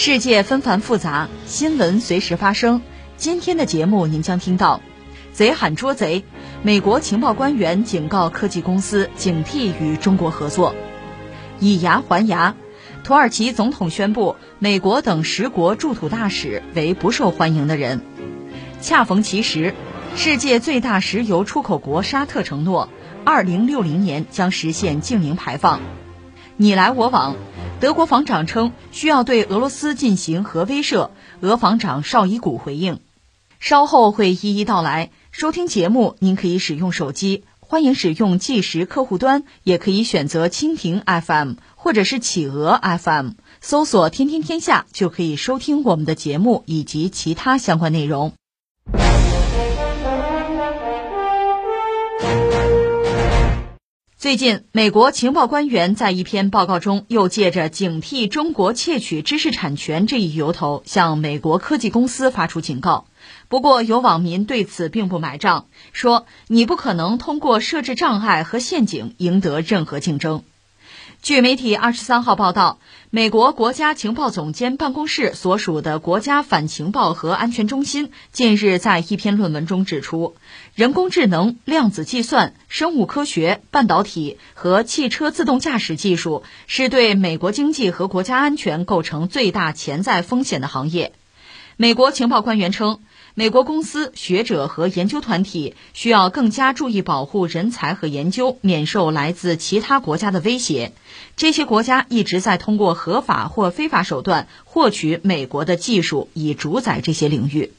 世界纷繁复杂，新闻随时发生。今天的节目您将听到：贼喊捉贼，美国情报官员警告科技公司警惕与中国合作；以牙还牙。土耳其总统宣布，美国等十国驻土大使为不受欢迎的人。恰逢其时，世界最大石油出口国沙特承诺，二零六零年将实现净零排放。你来我往，德国防长称需要对俄罗斯进行核威慑，俄防长绍伊古回应。稍后会一一道来。收听节目，您可以使用手机，欢迎使用计时客户端，也可以选择蜻蜓 FM。或者是企鹅 FM，搜索“天天天下”就可以收听我们的节目以及其他相关内容。最近，美国情报官员在一篇报告中，又借着警惕中国窃取知识产权这一由头，向美国科技公司发出警告。不过，有网民对此并不买账，说：“你不可能通过设置障碍和陷阱赢得任何竞争。”据媒体二十三号报道，美国国家情报总监办公室所属的国家反情报和安全中心近日在一篇论文中指出，人工智能、量子计算、生物科学、半导体和汽车自动驾驶技术是对美国经济和国家安全构成最大潜在风险的行业。美国情报官员称。美国公司、学者和研究团体需要更加注意保护人才和研究，免受来自其他国家的威胁。这些国家一直在通过合法或非法手段获取美国的技术，以主宰这些领域。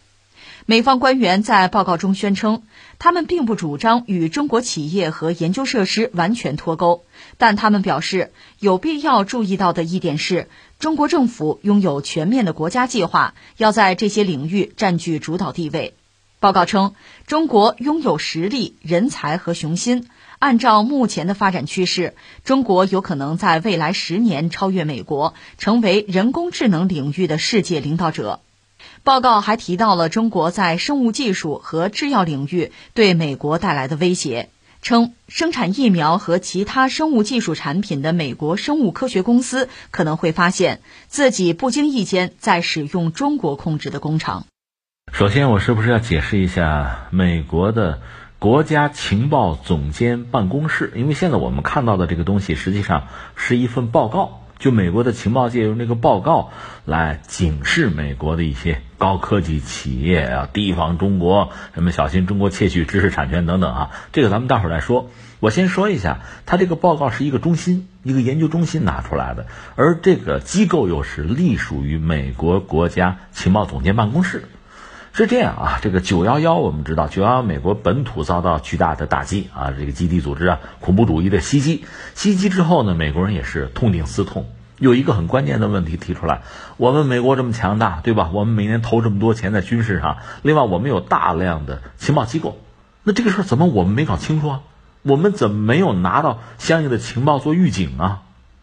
美方官员在报告中宣称，他们并不主张与中国企业和研究设施完全脱钩，但他们表示，有必要注意到的一点是，中国政府拥有全面的国家计划，要在这些领域占据主导地位。报告称，中国拥有实力、人才和雄心，按照目前的发展趋势，中国有可能在未来十年超越美国，成为人工智能领域的世界领导者。报告还提到了中国在生物技术和制药领域对美国带来的威胁，称生产疫苗和其他生物技术产品的美国生物科学公司可能会发现自己不经意间在使用中国控制的工厂。首先，我是不是要解释一下美国的国家情报总监办公室？因为现在我们看到的这个东西实际上是一份报告。就美国的情报界用这个报告来警示美国的一些高科技企业啊，提防中国，什么小心中国窃取知识产权等等啊，这个咱们待会儿再说。我先说一下，他这个报告是一个中心，一个研究中心拿出来的，而这个机构又是隶属于美国国家情报总监办公室。是这样啊，这个九幺幺我们知道，九幺幺美国本土遭到巨大的打击啊，这个基地组织啊，恐怖主义的袭击，袭击之后呢，美国人也是痛定思痛，有一个很关键的问题提出来：我们美国这么强大，对吧？我们每年投这么多钱在军事上，另外我们有大量的情报机构，那这个事儿怎么我们没搞清楚啊？我们怎么没有拿到相应的情报做预警啊？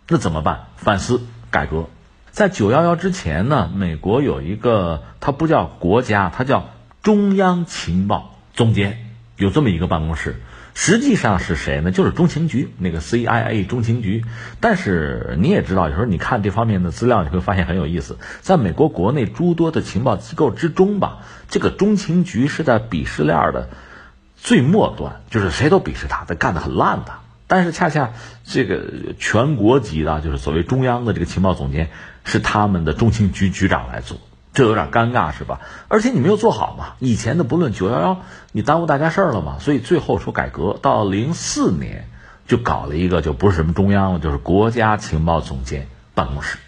那怎么办？反思改革。在九幺幺之前呢，美国有一个，它不叫国家，它叫中央情报总监，有这么一个办公室。实际上是谁呢？就是中情局那个 CIA 中情局。但是你也知道，有时候你看这方面的资料，你会发现很有意思。在美国国内诸多的情报机构之中吧，这个中情局是在鄙视链的最末端，就是谁都鄙视他，他干得很烂的。但是恰恰这个全国级的，就是所谓中央的这个情报总监，是他们的中情局局长来做，这有点尴尬是吧？而且你没有做好嘛，以前的不论九幺幺，你耽误大家事儿了嘛，所以最后说改革，到零四年就搞了一个，就不是什么中央了，就是国家情报总监办公室。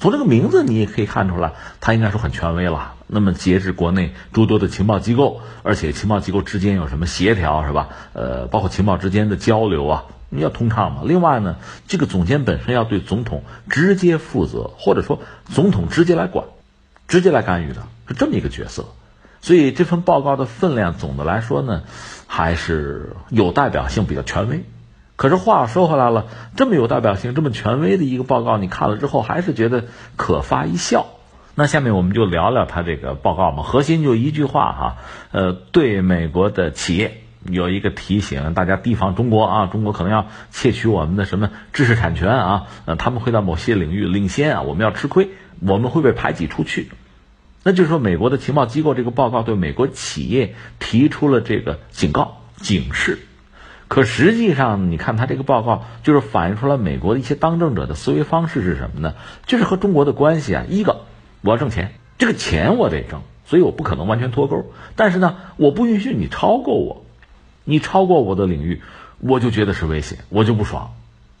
从这个名字你也可以看出来，他应该说很权威了。那么截至国内诸多的情报机构，而且情报机构之间有什么协调是吧？呃，包括情报之间的交流啊。你要通畅嘛？另外呢，这个总监本身要对总统直接负责，或者说总统直接来管、直接来干预的。是这么一个角色。所以这份报告的分量，总的来说呢，还是有代表性，比较权威。可是话说回来了，这么有代表性、这么权威的一个报告，你看了之后还是觉得可发一笑。那下面我们就聊聊他这个报告嘛，核心就一句话哈，呃，对美国的企业有一个提醒，大家提防中国啊，中国可能要窃取我们的什么知识产权啊，呃，他们会在某些领域领先啊，我们要吃亏，我们会被排挤出去。那就是说，美国的情报机构这个报告对美国企业提出了这个警告、警示。可实际上，你看他这个报告，就是反映出来美国的一些当政者的思维方式是什么呢？就是和中国的关系啊，一个我要挣钱，这个钱我得挣，所以我不可能完全脱钩。但是呢，我不允许你超过我，你超过我的领域，我就觉得是威胁，我就不爽。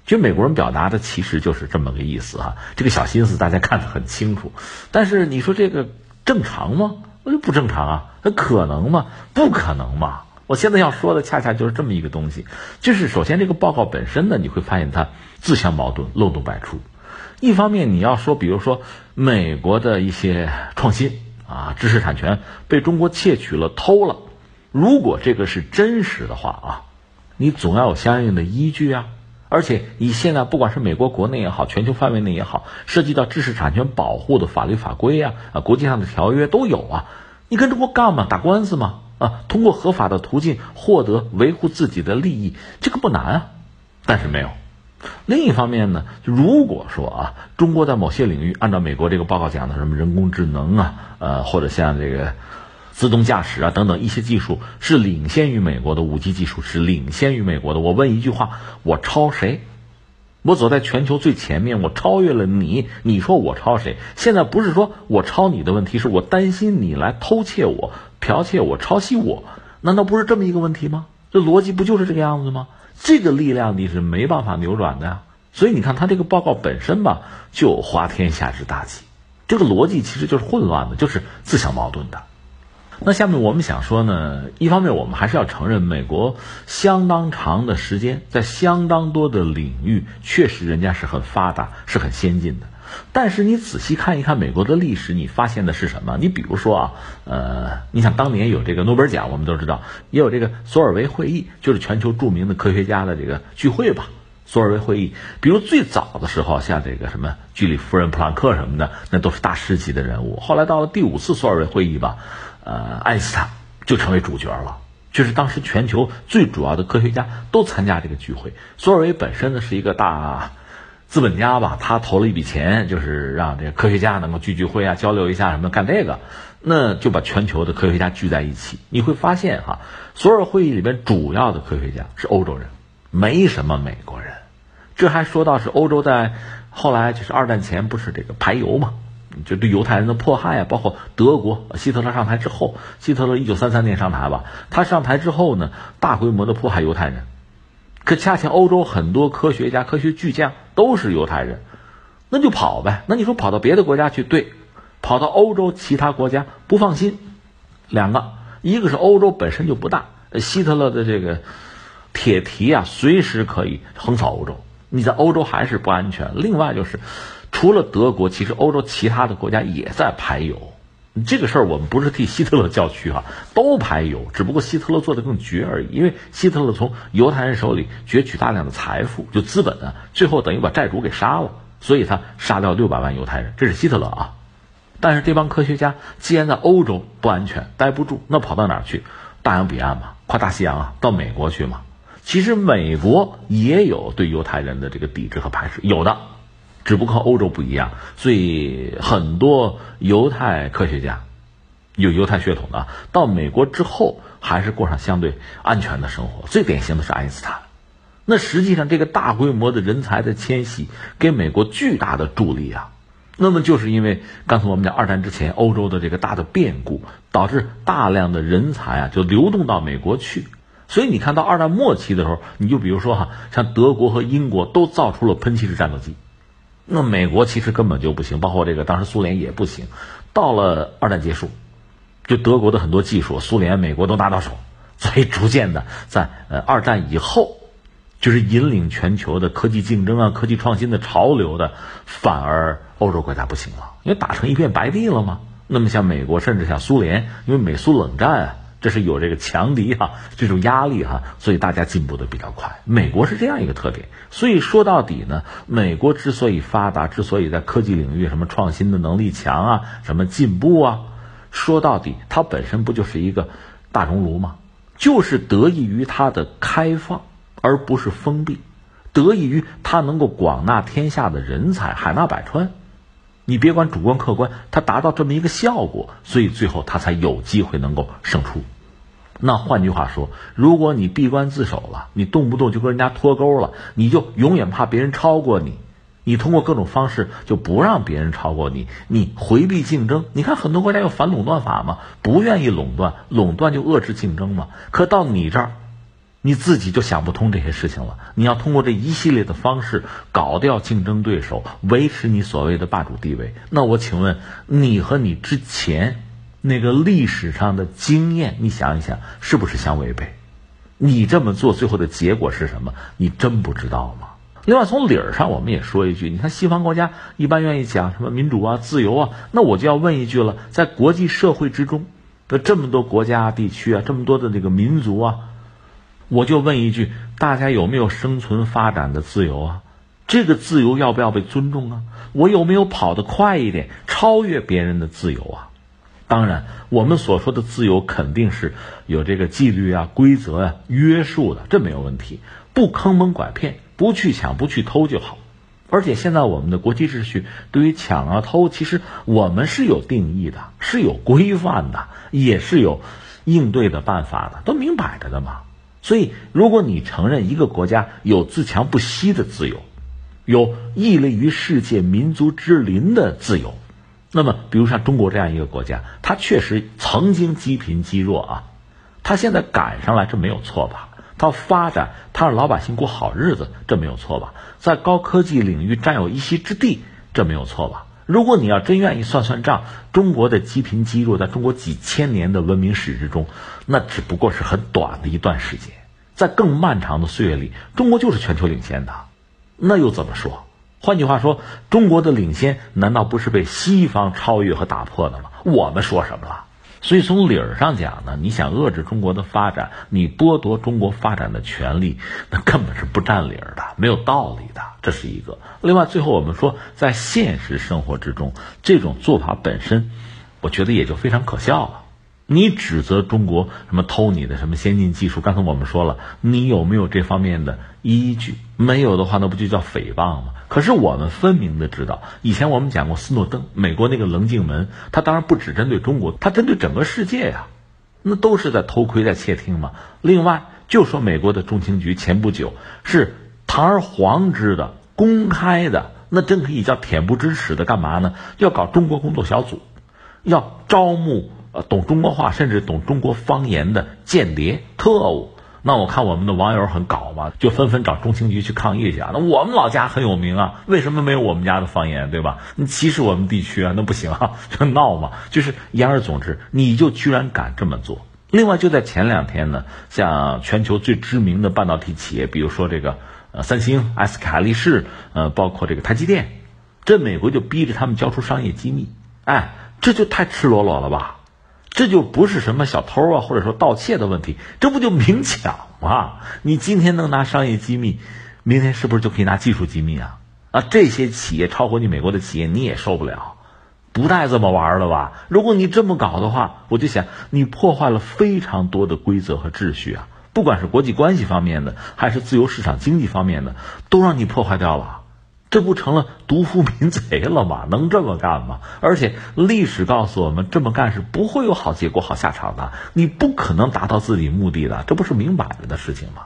其实美国人表达的其实就是这么个意思哈，这个小心思大家看得很清楚。但是你说这个。正常吗？那就不正常啊！那可能吗？不可能嘛！我现在要说的恰恰就是这么一个东西，就是首先这个报告本身呢，你会发现它自相矛盾、漏洞百出。一方面你要说，比如说美国的一些创新啊、知识产权被中国窃取了、偷了，如果这个是真实的话啊，你总要有相应的依据啊。而且，你现在不管是美国国内也好，全球范围内也好，涉及到知识产权保护的法律法规啊，啊，国际上的条约都有啊。你跟中国干嘛？打官司吗？啊，通过合法的途径获得维护自己的利益，这个不难啊。但是没有。另一方面呢，如果说啊，中国在某些领域按照美国这个报告讲的什么人工智能啊，呃，或者像这个。自动驾驶啊，等等一些技术是领先于美国的五 G 技术，是领先于美国的。我问一句话：我抄谁？我走在全球最前面，我超越了你。你说我抄谁？现在不是说我抄你的问题，是我担心你来偷窃我、剽窃我、抄袭我。难道不是这么一个问题吗？这逻辑不就是这个样子吗？这个力量你是没办法扭转的呀。所以你看，他这个报告本身吧，就滑天下之大稽。这个逻辑其实就是混乱的，就是自相矛盾的。那下面我们想说呢，一方面我们还是要承认，美国相当长的时间在相当多的领域确实人家是很发达、是很先进的。但是你仔细看一看美国的历史，你发现的是什么？你比如说啊，呃，你想当年有这个诺贝尔奖，我们都知道，也有这个索尔维会议，就是全球著名的科学家的这个聚会吧。索尔维会议，比如最早的时候，像这个什么居里夫人、普朗克什么的，那都是大师级的人物。后来到了第五次索尔维会议吧。呃，爱因斯坦就成为主角了，就是当时全球最主要的科学家都参加这个聚会。索尔维本身呢是一个大资本家吧，他投了一笔钱，就是让这个科学家能够聚聚会啊，交流一下什么干这个，那就把全球的科学家聚在一起。你会发现哈，索尔会议里边主要的科学家是欧洲人，没什么美国人。这还说到是欧洲在后来就是二战前不是这个排油嘛？就对犹太人的迫害啊，包括德国希特勒上台之后，希特勒一九三三年上台吧，他上台之后呢，大规模的迫害犹太人，可恰恰欧洲很多科学家、科学巨匠都是犹太人，那就跑呗。那你说跑到别的国家去，对，跑到欧洲其他国家不放心，两个，一个是欧洲本身就不大，希特勒的这个铁蹄啊，随时可以横扫欧洲，你在欧洲还是不安全。另外就是。除了德国，其实欧洲其他的国家也在排犹。这个事儿我们不是替希特勒叫屈哈，都排犹，只不过希特勒做的更绝而已。因为希特勒从犹太人手里攫取大量的财富，就资本啊，最后等于把债主给杀了，所以他杀掉六百万犹太人，这是希特勒啊。但是这帮科学家既然在欧洲不安全，待不住，那跑到哪儿去？大洋彼岸嘛，跨大西洋啊，到美国去嘛。其实美国也有对犹太人的这个抵制和排斥，有的。只不过欧洲不一样，所以很多犹太科学家，有犹太血统的，到美国之后还是过上相对安全的生活。最典型的是爱因斯坦。那实际上，这个大规模的人才的迁徙给美国巨大的助力啊。那么，就是因为刚才我们讲二战之前欧洲的这个大的变故，导致大量的人才啊就流动到美国去。所以你看到二战末期的时候，你就比如说哈，像德国和英国都造出了喷气式战斗机。那美国其实根本就不行，包括这个当时苏联也不行。到了二战结束，就德国的很多技术，苏联、美国都拿到手，所以逐渐的在呃二战以后，就是引领全球的科技竞争啊、科技创新的潮流的，反而欧洲国家不行了，因为打成一片白地了嘛。那么像美国，甚至像苏联，因为美苏冷战，这是有这个强敌哈，这种压力哈，所以大家进步的比较快。美国是这样一个特点。所以说到底呢，美国之所以发达，之所以在科技领域什么创新的能力强啊，什么进步啊，说到底，它本身不就是一个大熔炉吗？就是得益于它的开放，而不是封闭，得益于它能够广纳天下的人才，海纳百川。你别管主观客观，它达到这么一个效果，所以最后它才有机会能够胜出。那换句话说，如果你闭关自守了，你动不动就跟人家脱钩了，你就永远怕别人超过你，你通过各种方式就不让别人超过你，你回避竞争。你看很多国家有反垄断法嘛，不愿意垄断，垄断就遏制竞争嘛。可到你这儿。你自己就想不通这些事情了。你要通过这一系列的方式搞掉竞争对手，维持你所谓的霸主地位。那我请问你和你之前那个历史上的经验，你想一想是不是相违背？你这么做最后的结果是什么？你真不知道吗？另外从理儿上我们也说一句，你看西方国家一般愿意讲什么民主啊、自由啊，那我就要问一句了，在国际社会之中的这么多国家、地区啊，这么多的这个民族啊。我就问一句：大家有没有生存发展的自由啊？这个自由要不要被尊重啊？我有没有跑得快一点，超越别人的自由啊？当然，我们所说的自由肯定是有这个纪律啊、规则啊约束的，这没有问题。不坑蒙拐骗，不去抢，不去偷就好。而且现在我们的国际秩序对于抢啊偷，其实我们是有定义的，是有规范的，也是有应对的办法的，都明摆着的嘛。所以，如果你承认一个国家有自强不息的自由，有屹立于世界民族之林的自由，那么，比如像中国这样一个国家，它确实曾经积贫积弱啊，它现在赶上来，这没有错吧？它发展，它让老百姓过好日子，这没有错吧？在高科技领域占有一席之地，这没有错吧？如果你要真愿意算算账，中国的积贫积弱，在中国几千年的文明史之中，那只不过是很短的一段时间。在更漫长的岁月里，中国就是全球领先的，那又怎么说？换句话说，中国的领先难道不是被西方超越和打破的吗？我们说什么了？所以从理儿上讲呢，你想遏制中国的发展，你剥夺中国发展的权利，那根本是不占理儿的，没有道理的，这是一个。另外，最后我们说，在现实生活之中，这种做法本身，我觉得也就非常可笑了。你指责中国什么偷你的什么先进技术？刚才我们说了，你有没有这方面的依据？没有的话，那不就叫诽谤吗？可是我们分明的知道，以前我们讲过斯诺登，美国那个棱镜门，他当然不只针对中国，他针对整个世界呀，那都是在偷窥、在窃听嘛。另外，就说美国的中情局前不久是堂而皇之的、公开的，那真可以叫恬不知耻的，干嘛呢？要搞中国工作小组，要招募。呃，懂中国话甚至懂中国方言的间谍特务，那我看我们的网友很搞嘛，就纷纷找中情局去抗议去啊。那我们老家很有名啊，为什么没有我们家的方言，对吧？你歧视我们地区啊，那不行啊，就闹嘛。就是言而总之，你就居然敢这么做。另外，就在前两天呢，像全球最知名的半导体企业，比如说这个呃三星、SK 海力士，呃，包括这个台积电，这美国就逼着他们交出商业机密，哎，这就太赤裸裸了吧？这就不是什么小偷啊，或者说盗窃的问题，这不就明抢吗？你今天能拿商业机密，明天是不是就可以拿技术机密啊？啊，这些企业超过你美国的企业，你也受不了，不带这么玩的吧？如果你这么搞的话，我就想你破坏了非常多的规则和秩序啊，不管是国际关系方面的，还是自由市场经济方面的，都让你破坏掉了。这不成了独夫民贼了吗？能这么干吗？而且历史告诉我们，这么干是不会有好结果、好下场的。你不可能达到自己目的的，这不是明摆着的事情吗？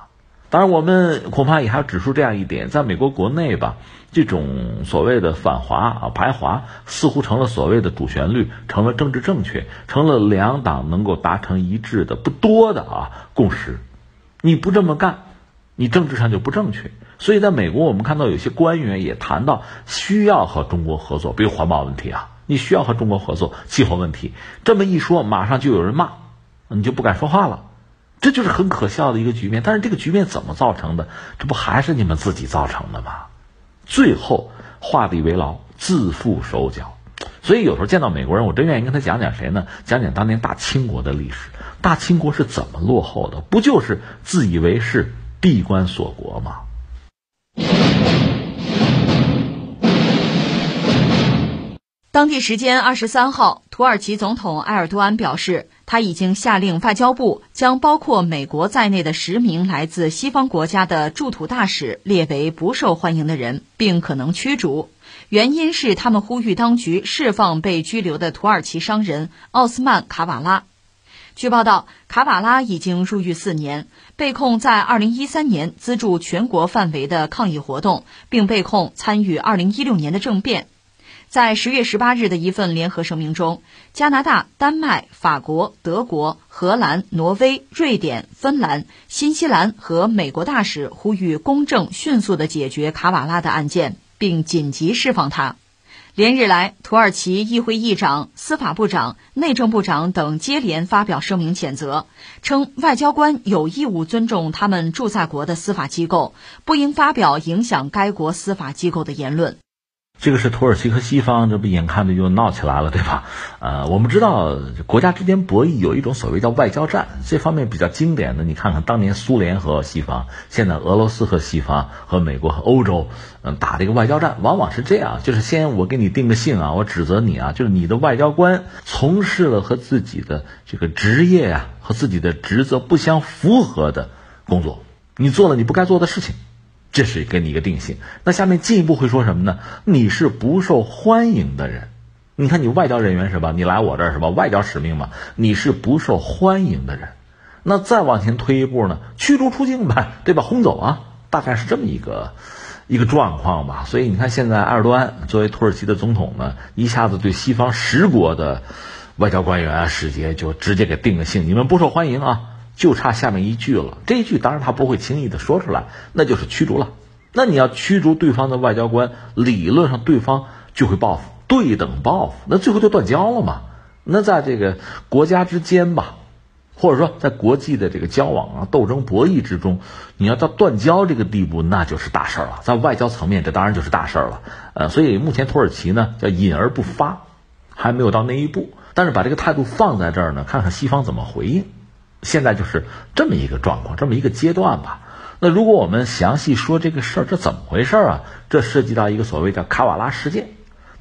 当然，我们恐怕也还要指出这样一点：在美国国内吧，这种所谓的反华啊、排华，似乎成了所谓的主旋律，成了政治正确，成了两党能够达成一致的不多的啊共识。你不这么干。你政治上就不正确，所以在美国，我们看到有些官员也谈到需要和中国合作，比如环保问题啊，你需要和中国合作，气候问题，这么一说，马上就有人骂，你就不敢说话了，这就是很可笑的一个局面。但是这个局面怎么造成的？这不还是你们自己造成的吗？最后画地为牢，自缚手脚，所以有时候见到美国人，我真愿意跟他讲讲谁呢？讲讲当年大清国的历史。大清国是怎么落后的？不就是自以为是、闭关锁国吗？当地时间二十三号，土耳其总统埃尔多安表示，他已经下令外交部将包括美国在内的十名来自西方国家的驻土大使列为不受欢迎的人，并可能驱逐。原因是他们呼吁当局释放被拘留的土耳其商人奥斯曼·卡瓦拉。据报道，卡瓦拉已经入狱四年，被控在2013年资助全国范围的抗议活动，并被控参与2016年的政变。在10月18日的一份联合声明中，加拿大、丹麦、法国、德国、荷兰、挪威、瑞典、芬兰、新西兰和美国大使呼吁公正、迅速地解决卡瓦拉的案件，并紧急释放他。连日来，土耳其议会议长、司法部长、内政部长等接连发表声明谴责，称外交官有义务尊重他们驻在国的司法机构，不应发表影响该国司法机构的言论。这个是土耳其和西方，这不眼看着就闹起来了，对吧？呃，我们知道国家之间博弈有一种所谓叫外交战，这方面比较经典的，你看看当年苏联和西方，现在俄罗斯和西方和美国和欧洲，嗯，打这个外交战，往往是这样，就是先我给你定个性啊，我指责你啊，就是你的外交官从事了和自己的这个职业啊和自己的职责不相符合的工作，你做了你不该做的事情。这是给你一个定性。那下面进一步会说什么呢？你是不受欢迎的人。你看，你外交人员是吧？你来我这儿是吧？外交使命嘛，你是不受欢迎的人。那再往前推一步呢？驱逐出境呗，对吧？轰走啊，大概是这么一个一个状况吧。所以你看，现在埃尔多安作为土耳其的总统呢，一下子对西方十国的外交官员啊、使节就直接给定个性：你们不受欢迎啊。就差下面一句了，这一句当然他不会轻易的说出来，那就是驱逐了。那你要驱逐对方的外交官，理论上对方就会报复，对等报复，那最后就断交了嘛。那在这个国家之间吧，或者说在国际的这个交往啊、斗争博弈之中，你要到断交这个地步，那就是大事儿了。在外交层面，这当然就是大事儿了。呃，所以目前土耳其呢叫隐而不发，还没有到那一步。但是把这个态度放在这儿呢，看看西方怎么回应。现在就是这么一个状况，这么一个阶段吧。那如果我们详细说这个事儿，这怎么回事啊？这涉及到一个所谓的卡瓦拉事件。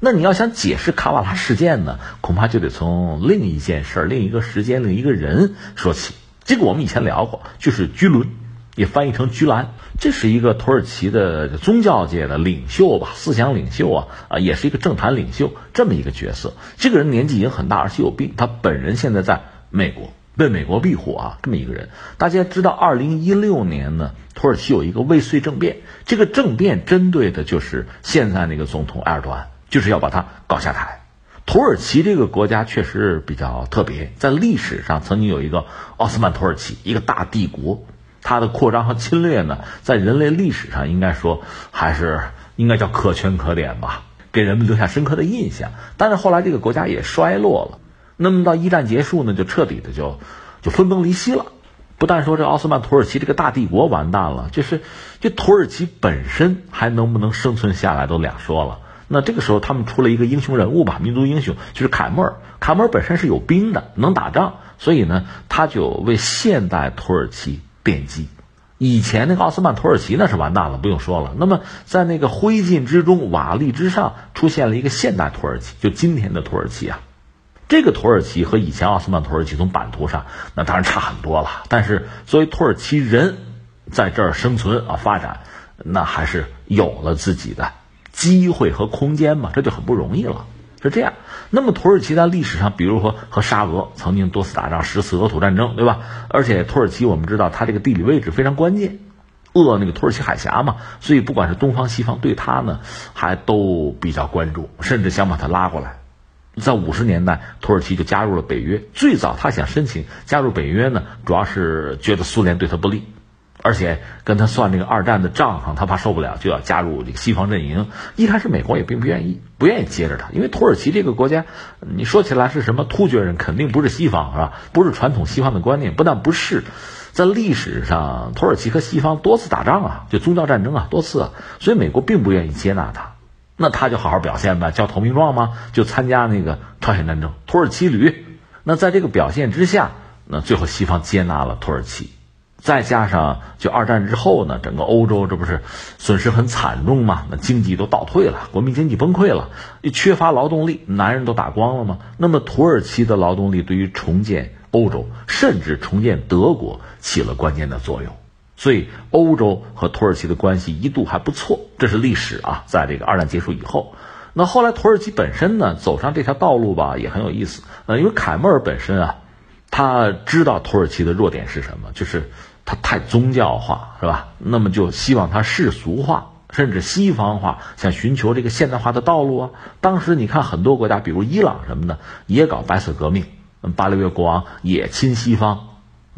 那你要想解释卡瓦拉事件呢，恐怕就得从另一件事、另一个时间、另一个人说起。这个我们以前聊过，就是居伦，也翻译成居兰。这是一个土耳其的宗教界的领袖吧，思想领袖啊啊，也是一个政坛领袖这么一个角色。这个人年纪已经很大，而且有病。他本人现在在美国。为美国庇护啊，这么一个人，大家知道，二零一六年呢，土耳其有一个未遂政变，这个政变针对的就是现在那个总统埃尔多安，就是要把他搞下台。土耳其这个国家确实比较特别，在历史上曾经有一个奥斯曼土耳其，一个大帝国，它的扩张和侵略呢，在人类历史上应该说还是应该叫可圈可点吧，给人们留下深刻的印象。但是后来这个国家也衰落了。那么到一战结束呢，就彻底的就就分崩离析了。不但说这奥斯曼土耳其这个大帝国完蛋了，就是这土耳其本身还能不能生存下来都两说了。那这个时候他们出了一个英雄人物吧，民族英雄就是凯末尔。凯末尔本身是有兵的，能打仗，所以呢，他就为现代土耳其奠基。以前那个奥斯曼土耳其那是完蛋了，不用说了。那么在那个灰烬之中、瓦砾之上，出现了一个现代土耳其，就今天的土耳其啊。这个土耳其和以前奥斯曼土耳其从版图上那当然差很多了，但是作为土耳其人在这儿生存啊发展，那还是有了自己的机会和空间嘛，这就很不容易了。是这样。那么土耳其在历史上，比如说和沙俄曾经多次打仗，十次俄土战争，对吧？而且土耳其我们知道它这个地理位置非常关键，扼那个土耳其海峡嘛，所以不管是东方西方对它呢，还都比较关注，甚至想把它拉过来。在五十年代，土耳其就加入了北约。最早他想申请加入北约呢，主要是觉得苏联对他不利，而且跟他算那个二战的账上，他怕受不了，就要加入这个西方阵营。一开始美国也并不愿意，不愿意接着他，因为土耳其这个国家，你说起来是什么突厥人，肯定不是西方，是吧？不是传统西方的观念，不但不是，在历史上，土耳其和西方多次打仗啊，就宗教战争啊，多次啊，所以美国并不愿意接纳他。那他就好好表现呗，交投名状嘛，就参加那个朝鲜战争，土耳其旅。那在这个表现之下，那最后西方接纳了土耳其。再加上就二战之后呢，整个欧洲这不是损失很惨重嘛？那经济都倒退了，国民经济崩溃了，缺乏劳动力，男人都打光了吗？那么土耳其的劳动力对于重建欧洲，甚至重建德国起了关键的作用。所以欧洲和土耳其的关系一度还不错，这是历史啊。在这个二战结束以后，那后来土耳其本身呢走上这条道路吧，也很有意思。呃，因为凯末尔本身啊，他知道土耳其的弱点是什么，就是。他太宗教化，是吧？那么就希望他世俗化，甚至西方化，想寻求这个现代化的道路啊。当时你看很多国家，比如伊朗什么的，也搞白色革命，巴列维国王也亲西方，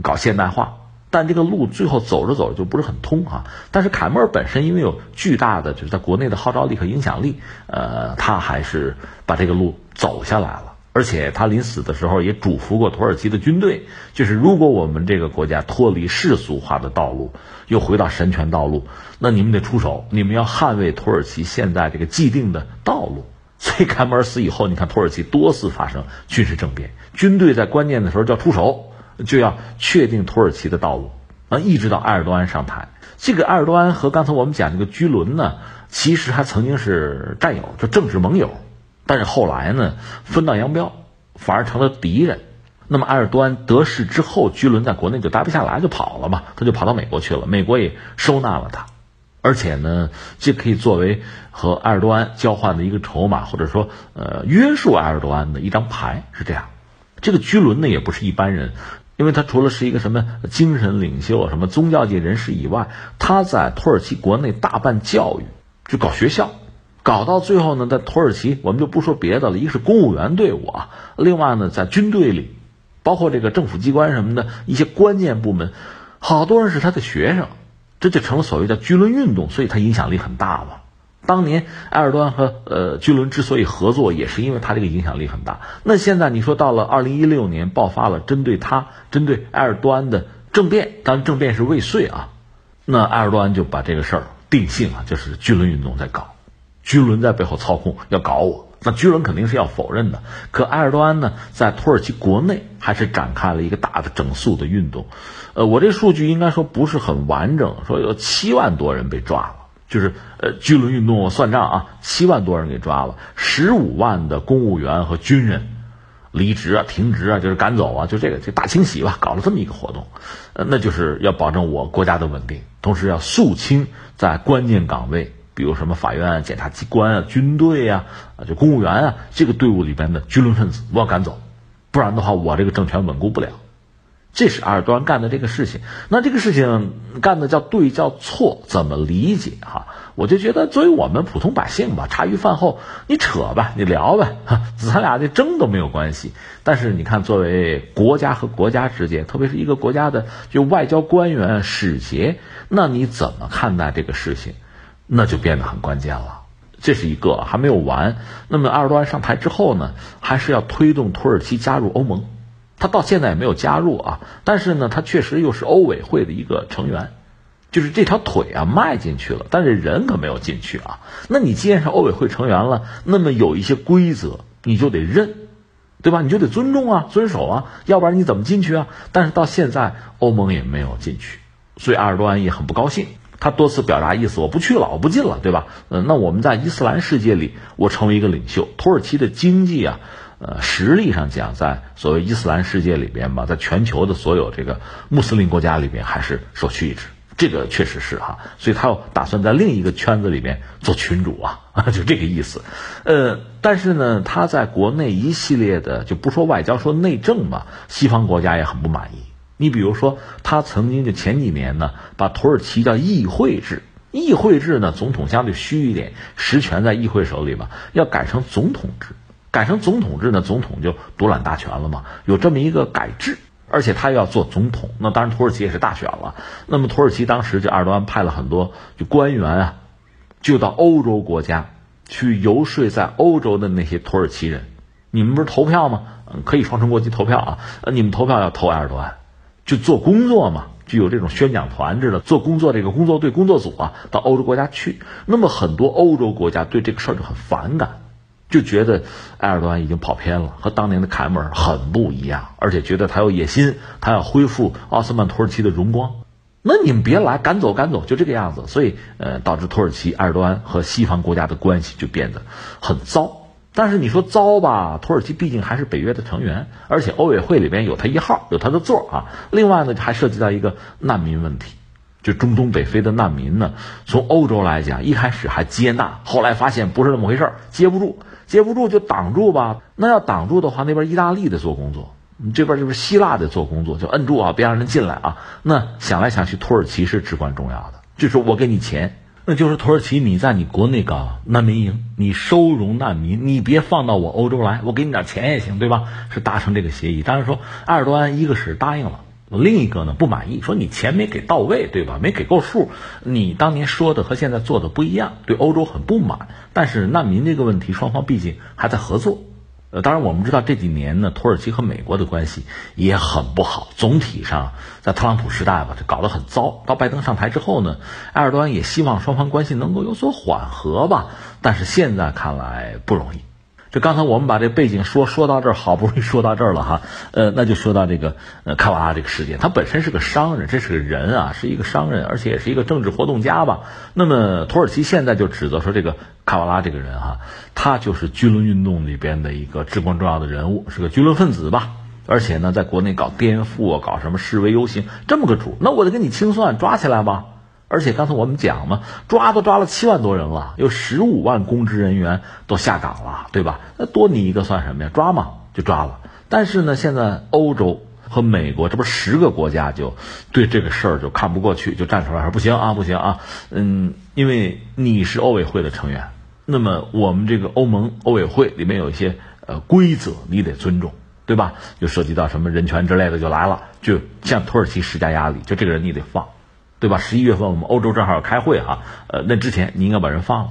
搞现代化。但这个路最后走着走着就不是很通啊。但是凯末尔本身因为有巨大的就是在国内的号召力和影响力，呃，他还是把这个路走下来了。而且他临死的时候也嘱咐过土耳其的军队，就是如果我们这个国家脱离世俗化的道路，又回到神权道路，那你们得出手，你们要捍卫土耳其现在这个既定的道路。所以凯末尔死以后，你看土耳其多次发生军事政变，军队在关键的时候就要出手，就要确定土耳其的道路啊，一直到埃尔多安上台。这个埃尔多安和刚才我们讲这个居伦呢，其实还曾经是战友，就政治盟友。但是后来呢，分道扬镳，反而成了敌人。那么埃尔多安得势之后，居伦在国内就待不下来，就跑了嘛，他就跑到美国去了。美国也收纳了他，而且呢，这可以作为和埃尔多安交换的一个筹码，或者说呃约束埃尔多安的一张牌，是这样。这个居伦呢，也不是一般人，因为他除了是一个什么精神领袖、什么宗教界人士以外，他在土耳其国内大办教育，就搞学校。搞到最后呢，在土耳其，我们就不说别的了，一个是公务员队伍啊，另外呢，在军队里，包括这个政府机关什么的一些关键部门，好多人是他的学生，这就成了所谓的居伦运动，所以他影响力很大嘛。当年埃尔多安和呃居伦之所以合作，也是因为他这个影响力很大。那现在你说到了二零一六年爆发了针对他、针对埃尔多安的政变，当然政变是未遂啊，那埃尔多安就把这个事儿定性啊，就是居伦运动在搞。居伦在背后操控，要搞我，那居伦肯定是要否认的。可埃尔多安呢，在土耳其国内还是展开了一个大的整肃的运动。呃，我这数据应该说不是很完整，说有七万多人被抓了，就是呃居伦运动我算账啊，七万多人给抓了，十五万的公务员和军人离职啊、停职啊，就是赶走啊，就这个就大清洗吧，搞了这么一个活动，呃，那就是要保证我国家的稳定，同时要肃清在关键岗位。比如什么法院、检察机关啊、军队啊、啊就公务员啊，这个队伍里边的军轮分子，我要赶走，不然的话，我这个政权稳固不了。这是埃尔多安干的这个事情。那这个事情干的叫对叫错，怎么理解哈？我就觉得作为我们普通百姓吧，茶余饭后你扯吧，你聊吧，哈，咱俩这争都没有关系。但是你看，作为国家和国家之间，特别是一个国家的就外交官员、使节，那你怎么看待这个事情？那就变得很关键了，这是一个还没有完。那么埃尔多安上台之后呢，还是要推动土耳其加入欧盟，他到现在也没有加入啊。但是呢，他确实又是欧委会的一个成员，就是这条腿啊迈进去了，但是人可没有进去啊。那你既然是欧委会成员了，那么有一些规则你就得认，对吧？你就得尊重啊，遵守啊，要不然你怎么进去啊？但是到现在欧盟也没有进去，所以埃尔多安也很不高兴。他多次表达意思，我不去了，我不进了，对吧？嗯，那我们在伊斯兰世界里，我成为一个领袖。土耳其的经济啊，呃，实力上讲，在所谓伊斯兰世界里边吧，在全球的所有这个穆斯林国家里边，还是首屈一指。这个确实是哈，所以他要打算在另一个圈子里面做群主啊，就这个意思。呃，但是呢，他在国内一系列的就不说外交，说内政嘛，西方国家也很不满意。你比如说，他曾经就前几年呢，把土耳其叫议会制，议会制呢，总统相对虚一点，实权在议会手里嘛，要改成总统制，改成总统制呢，总统就独揽大权了嘛，有这么一个改制，而且他又要做总统，那当然土耳其也是大选了，那么土耳其当时就埃尔多安派了很多就官员啊，就到欧洲国家去游说在欧洲的那些土耳其人，你们不是投票吗？可以双重国籍投票啊，你们投票要投埃尔多安。就做工作嘛，就有这种宣讲团制的做工作，这个工作队、工作组啊，到欧洲国家去。那么很多欧洲国家对这个事儿就很反感，就觉得埃尔多安已经跑偏了，和当年的凯末尔很不一样，而且觉得他有野心，他要恢复奥斯曼土耳其的荣光。那你们别来，赶走，赶走，就这个样子。所以，呃，导致土耳其埃尔多安和西方国家的关系就变得很糟。但是你说糟吧，土耳其毕竟还是北约的成员，而且欧委会里边有他一号，有他的座啊。另外呢，还涉及到一个难民问题，就中东北非的难民呢，从欧洲来讲，一开始还接纳，后来发现不是那么回事接不住，接不住就挡住吧。那要挡住的话，那边意大利的做工作，你这边就是希腊的做工作，就摁住啊，别让人进来啊。那想来想去，土耳其是至关重要的，就是我给你钱。那就是土耳其，你在你国内搞难民营，你收容难民，你别放到我欧洲来，我给你点钱也行，对吧？是达成这个协议。当然说，埃尔多安一个是答应了，另一个呢不满意，说你钱没给到位，对吧？没给够数，你当年说的和现在做的不一样，对欧洲很不满。但是难民这个问题，双方毕竟还在合作。呃，当然我们知道这几年呢，土耳其和美国的关系也很不好。总体上，在特朗普时代吧，这搞得很糟。到拜登上台之后呢，埃尔多安也希望双方关系能够有所缓和吧。但是现在看来不容易。这刚才我们把这背景说说到这儿，好不容易说到这儿了哈，呃，那就说到这个呃卡瓦拉这个事件，他本身是个商人，这是个人啊，是一个商人，而且也是一个政治活动家吧。那么土耳其现在就指责说这个卡瓦拉这个人哈，他就是军伦运动里边的一个至关重要的人物，是个军伦分子吧，而且呢，在国内搞颠覆啊，搞什么示威游行，这么个主，那我得跟你清算，抓起来吧。而且刚才我们讲嘛，抓都抓了七万多人了，有十五万公职人员都下岗了，对吧？那多你一个算什么呀？抓嘛就抓了。但是呢，现在欧洲和美国这不十个国家就对这个事儿就看不过去，就站出来说不行啊，不行啊，嗯，因为你是欧委会的成员，那么我们这个欧盟欧委会里面有一些呃规则，你得尊重，对吧？就涉及到什么人权之类的就来了，就向土耳其施加压力，就这个人你得放。对吧？十一月份我们欧洲正好要开会哈，呃，那之前你应该把人放了。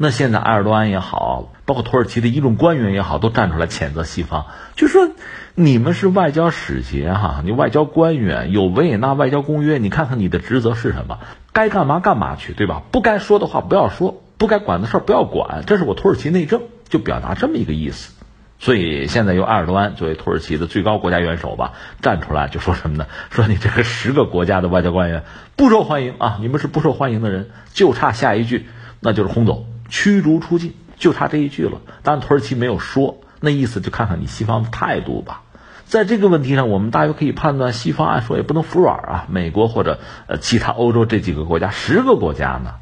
那现在埃尔多安也好，包括土耳其的一众官员也好，都站出来谴责西方，就说你们是外交使节哈，你外交官员有维也纳外交公约，你看看你的职责是什么？该干嘛干嘛去，对吧？不该说的话不要说，不该管的事儿不要管，这是我土耳其内政，就表达这么一个意思。所以现在由埃尔多安作为土耳其的最高国家元首吧，站出来就说什么呢？说你这个十个国家的外交官员不受欢迎啊！你们是不受欢迎的人，就差下一句，那就是轰走、驱逐出境，就差这一句了。当然土耳其没有说，那意思就看看你西方的态度吧。在这个问题上，我们大约可以判断，西方按说也不能服软啊。美国或者呃其他欧洲这几个国家，十个国家呢？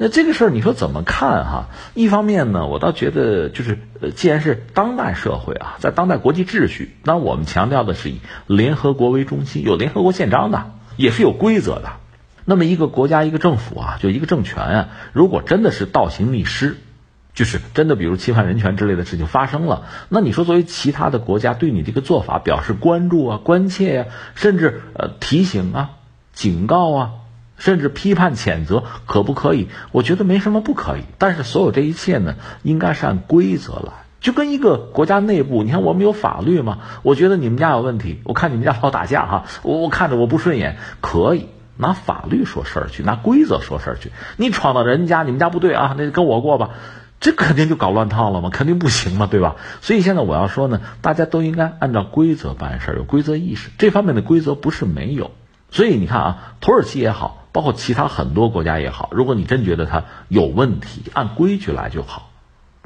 那这个事儿你说怎么看哈？一方面呢，我倒觉得就是，既然是当代社会啊，在当代国际秩序，那我们强调的是以联合国为中心，有联合国宪章的，也是有规则的。那么一个国家一个政府啊，就一个政权啊，如果真的是倒行逆施，就是真的比如侵犯人权之类的事情发生了，那你说作为其他的国家对你这个做法表示关注啊、关切呀，甚至呃提醒啊、警告啊。甚至批判谴责可不可以？我觉得没什么不可以。但是所有这一切呢，应该是按规则来。就跟一个国家内部，你看我们有法律吗？我觉得你们家有问题，我看你们家老打架哈，我我看着我不顺眼，可以拿法律说事儿去，拿规则说事儿去。你闯到人家，你们家不对啊，那就跟我过吧，这肯定就搞乱套了嘛，肯定不行嘛，对吧？所以现在我要说呢，大家都应该按照规则办事，有规则意识。这方面的规则不是没有。所以你看啊，土耳其也好。包括其他很多国家也好，如果你真觉得它有问题，按规矩来就好。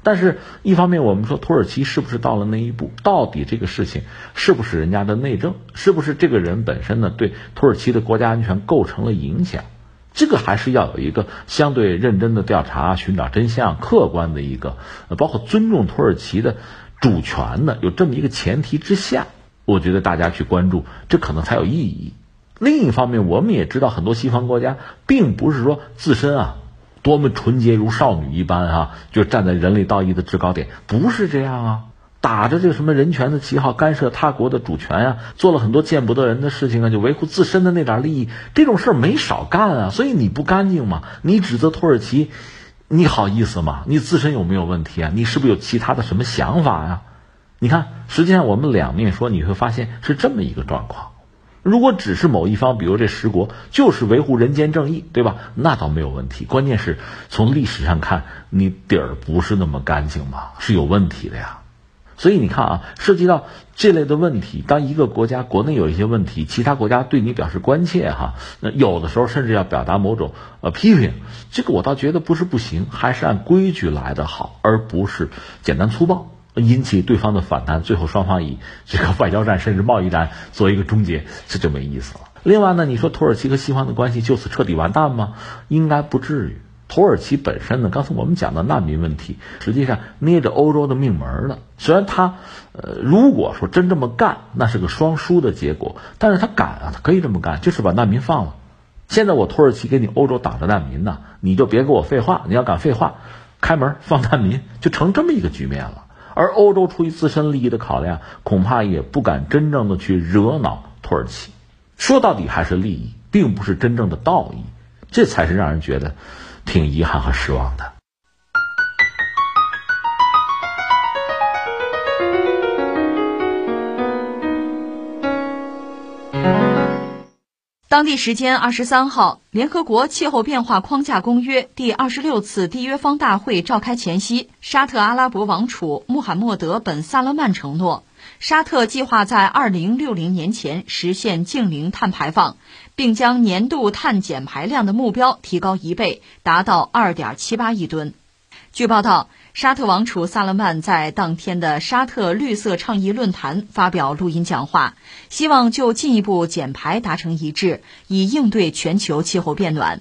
但是，一方面我们说土耳其是不是到了那一步？到底这个事情是不是人家的内政？是不是这个人本身呢？对土耳其的国家安全构成了影响？这个还是要有一个相对认真的调查，寻找真相，客观的一个，包括尊重土耳其的主权的，有这么一个前提之下，我觉得大家去关注，这可能才有意义。另一方面，我们也知道很多西方国家并不是说自身啊多么纯洁如少女一般啊，就站在人类道义的制高点，不是这样啊，打着这个什么人权的旗号干涉他国的主权啊，做了很多见不得人的事情啊，就维护自身的那点利益，这种事儿没少干啊。所以你不干净吗？你指责土耳其，你好意思吗？你自身有没有问题啊？你是不是有其他的什么想法呀？你看，实际上我们两面说，你会发现是这么一个状况。如果只是某一方，比如这十国就是维护人间正义，对吧？那倒没有问题。关键是从历史上看，你底儿不是那么干净嘛，是有问题的呀。所以你看啊，涉及到这类的问题，当一个国家国内有一些问题，其他国家对你表示关切哈，那有的时候甚至要表达某种呃批评，这个我倒觉得不是不行，还是按规矩来的好，而不是简单粗暴，引起对方的反弹，最后双方以这个外交战甚至贸易战做一个终结，这就没意思了。另外呢，你说土耳其和西方的关系就此彻底完蛋吗？应该不至于。土耳其本身呢，刚才我们讲的难民问题，实际上捏着欧洲的命门了。虽然他，呃，如果说真这么干，那是个双输的结果，但是他敢啊，他可以这么干，就是把难民放了。现在我土耳其给你欧洲挡着难民呢，你就别给我废话，你要敢废话，开门放难民，就成这么一个局面了。而欧洲出于自身利益的考量，恐怕也不敢真正的去惹恼土耳其。说到底还是利益，并不是真正的道义，这才是让人觉得。挺遗憾和失望的。当地时间二十三号，联合国气候变化框架公约第二十六次缔约方大会召开前夕，沙特阿拉伯王储穆罕默德·本·萨勒曼承诺。沙特计划在二零六零年前实现净零碳排放，并将年度碳减排量的目标提高一倍，达到二点七八亿吨。据报道，沙特王储萨勒曼在当天的沙特绿色倡议论坛发表录音讲话，希望就进一步减排达成一致，以应对全球气候变暖。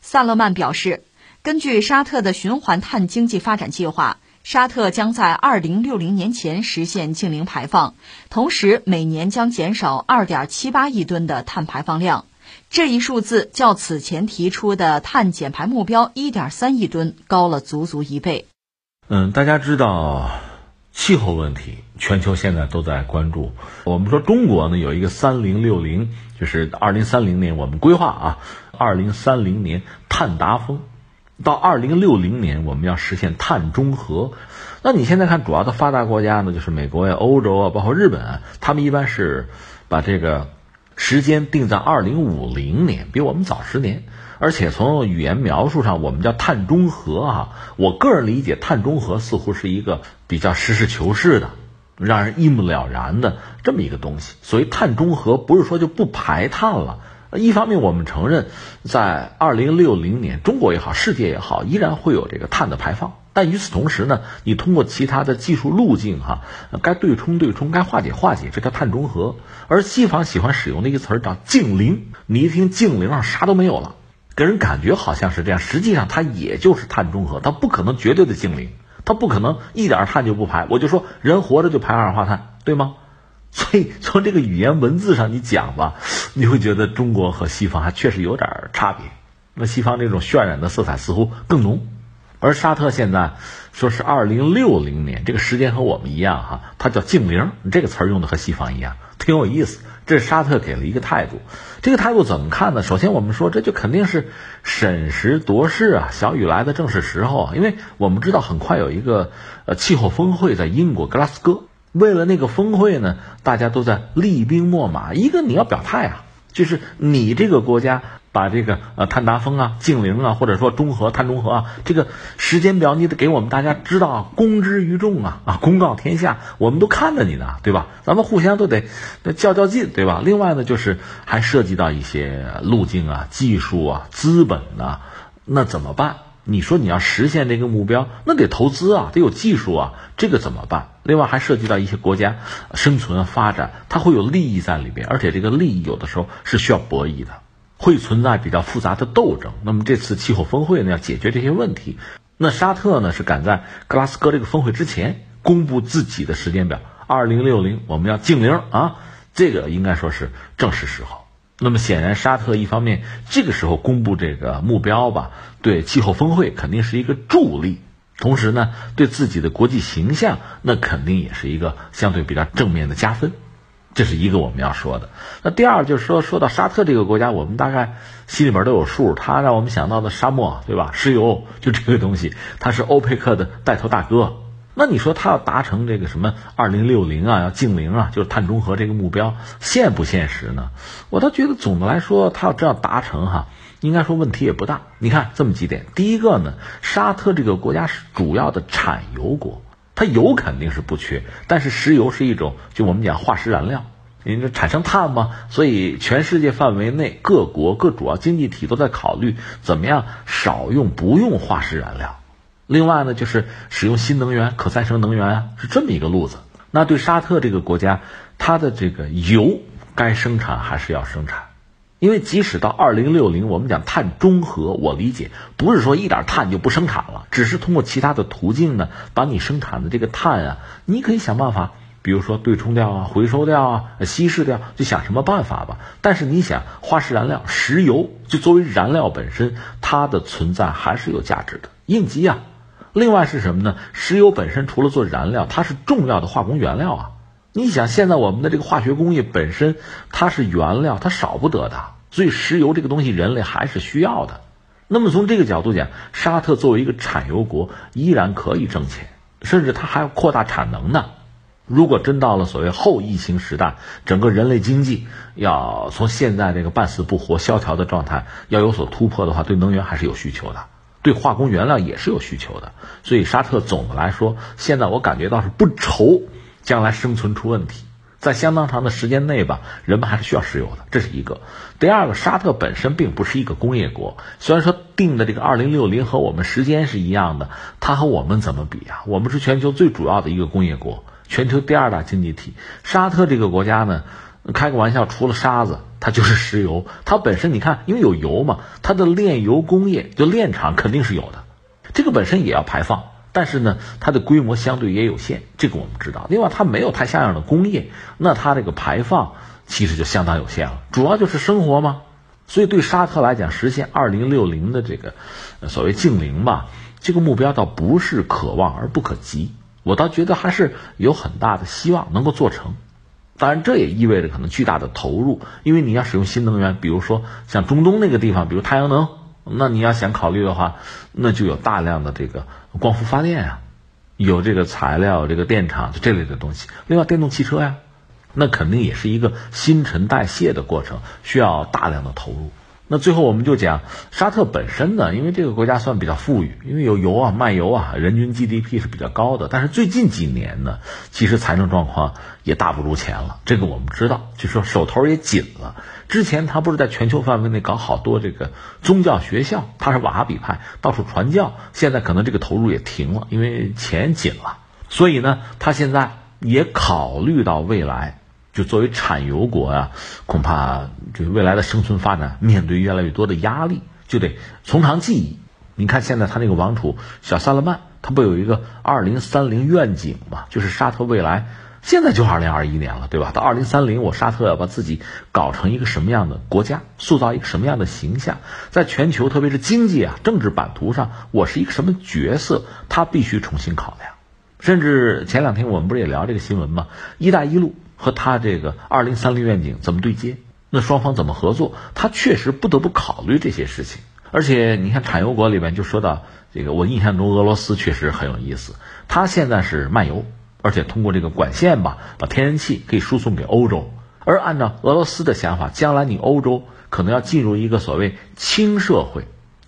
萨勒曼表示，根据沙特的循环碳经济发展计划。沙特将在二零六零年前实现净零排放，同时每年将减少二点七八亿吨的碳排放量。这一数字较此前提出的碳减排目标一点三亿吨高了足足一倍。嗯，大家知道气候问题，全球现在都在关注。我们说中国呢有一个三零六零，就是二零三零年我们规划啊，二零三零年碳达峰。到二零六零年，我们要实现碳中和。那你现在看，主要的发达国家呢，就是美国呀、欧洲啊，包括日本，啊他们一般是把这个时间定在二零五零年，比我们早十年。而且从语言描述上，我们叫碳中和啊。我个人理解，碳中和似乎是一个比较实事求是的、让人一目了然的这么一个东西。所以，碳中和不是说就不排碳了。一方面，我们承认，在二零六零年，中国也好，世界也好，依然会有这个碳的排放。但与此同时呢，你通过其他的技术路径，哈，该对冲对冲，该化解化解，这叫碳中和。而西方喜欢使用的一个词儿叫净零，你一听净零，啥都没有了，给人感觉好像是这样，实际上它也就是碳中和，它不可能绝对的净零，它不可能一点碳就不排。我就说，人活着就排二氧化碳，对吗？所以从这个语言文字上你讲吧，你会觉得中国和西方还确实有点差别。那西方这种渲染的色彩似乎更浓，而沙特现在说是二零六零年，这个时间和我们一样哈，它叫净零，这个词儿用的和西方一样，挺有意思。这是沙特给了一个态度，这个态度怎么看呢？首先我们说这就肯定是审时度势啊，小雨来的正是时候啊，因为我们知道很快有一个呃气候峰会在英国格拉斯哥。为了那个峰会呢，大家都在厉兵秣马。一个你要表态啊，就是你这个国家把这个呃碳达峰啊、净零啊，或者说中和碳中和啊，这个时间表你得给我们大家知道，公之于众啊啊，公告天下，我们都看着你呢，对吧？咱们互相都得较较劲，对吧？另外呢，就是还涉及到一些路径啊、技术啊、资本呐，那怎么办？你说你要实现这个目标，那得投资啊，得有技术啊，这个怎么办？另外还涉及到一些国家生存发展，它会有利益在里边，而且这个利益有的时候是需要博弈的，会存在比较复杂的斗争。那么这次气候峰会呢，要解决这些问题，那沙特呢是赶在格拉斯哥这个峰会之前公布自己的时间表，二零六零我们要净零啊，这个应该说是正是时候。那么显然，沙特一方面这个时候公布这个目标吧，对气候峰会肯定是一个助力；同时呢，对自己的国际形象，那肯定也是一个相对比较正面的加分。这是一个我们要说的。那第二就是说，说到沙特这个国家，我们大概心里边都有数，它让我们想到的沙漠，对吧？石油就这个东西，它是欧佩克的带头大哥。那你说他要达成这个什么二零六零啊，要净零啊，就是碳中和这个目标，现不现实呢？我倒觉得总的来说，他要这样达成哈，应该说问题也不大。你看这么几点，第一个呢，沙特这个国家是主要的产油国，它油肯定是不缺，但是石油是一种就我们讲化石燃料，因为产生碳嘛，所以全世界范围内各国各主要经济体都在考虑怎么样少用不用化石燃料。另外呢，就是使用新能源、可再生能源啊，是这么一个路子。那对沙特这个国家，它的这个油该生产还是要生产，因为即使到二零六零，我们讲碳中和，我理解不是说一点碳就不生产了，只是通过其他的途径呢，把你生产的这个碳啊，你可以想办法，比如说对冲掉啊、回收掉啊、稀释掉，就想什么办法吧。但是你想，化石燃料、石油就作为燃料本身，它的存在还是有价值的，应急啊。另外是什么呢？石油本身除了做燃料，它是重要的化工原料啊。你想，现在我们的这个化学工业本身它是原料，它少不得的，所以石油这个东西人类还是需要的。那么从这个角度讲，沙特作为一个产油国，依然可以挣钱，甚至它还要扩大产能呢。如果真到了所谓后疫情时代，整个人类经济要从现在这个半死不活、萧条的状态要有所突破的话，对能源还是有需求的。对化工原料也是有需求的，所以沙特总的来说，现在我感觉到是不愁将来生存出问题，在相当长的时间内吧，人们还是需要石油的，这是一个。第二个，沙特本身并不是一个工业国，虽然说定的这个二零六零和我们时间是一样的，它和我们怎么比啊？我们是全球最主要的一个工业国，全球第二大经济体，沙特这个国家呢？开个玩笑，除了沙子，它就是石油。它本身你看，因为有油嘛，它的炼油工业就炼厂肯定是有的。这个本身也要排放，但是呢，它的规模相对也有限，这个我们知道。另外，它没有太像样的工业，那它这个排放其实就相当有限了。主要就是生活嘛。所以对沙特来讲，实现二零六零的这个所谓净零吧，这个目标倒不是可望而不可及。我倒觉得还是有很大的希望能够做成。当然，这也意味着可能巨大的投入，因为你要使用新能源，比如说像中东那个地方，比如太阳能，那你要想考虑的话，那就有大量的这个光伏发电啊，有这个材料、这个电厂就这类的东西。另外，电动汽车呀，那肯定也是一个新陈代谢的过程，需要大量的投入。那最后我们就讲沙特本身呢，因为这个国家算比较富裕，因为有油啊、卖油啊，人均 GDP 是比较高的。但是最近几年呢，其实财政状况也大不如前了。这个我们知道，就说手头也紧了。之前他不是在全球范围内搞好多这个宗教学校，他是瓦哈比派，到处传教。现在可能这个投入也停了，因为钱紧了。所以呢，他现在也考虑到未来。就作为产油国啊，恐怕这未来的生存发展面对越来越多的压力，就得从长计议。你看现在他那个王储小萨勒曼，他不有一个二零三零愿景嘛？就是沙特未来现在就二零二一年了，对吧？到二零三零，我沙特要把自己搞成一个什么样的国家，塑造一个什么样的形象，在全球特别是经济啊、政治版图上，我是一个什么角色，他必须重新考量。甚至前两天我们不是也聊这个新闻吗？一带一路。和他这个二零三零愿景怎么对接？那双方怎么合作？他确实不得不考虑这些事情。而且你看，产油国里面就说到这个，我印象中俄罗斯确实很有意思。他现在是卖油，而且通过这个管线吧，把天然气可以输送给欧洲。而按照俄罗斯的想法，将来你欧洲可能要进入一个所谓轻社会。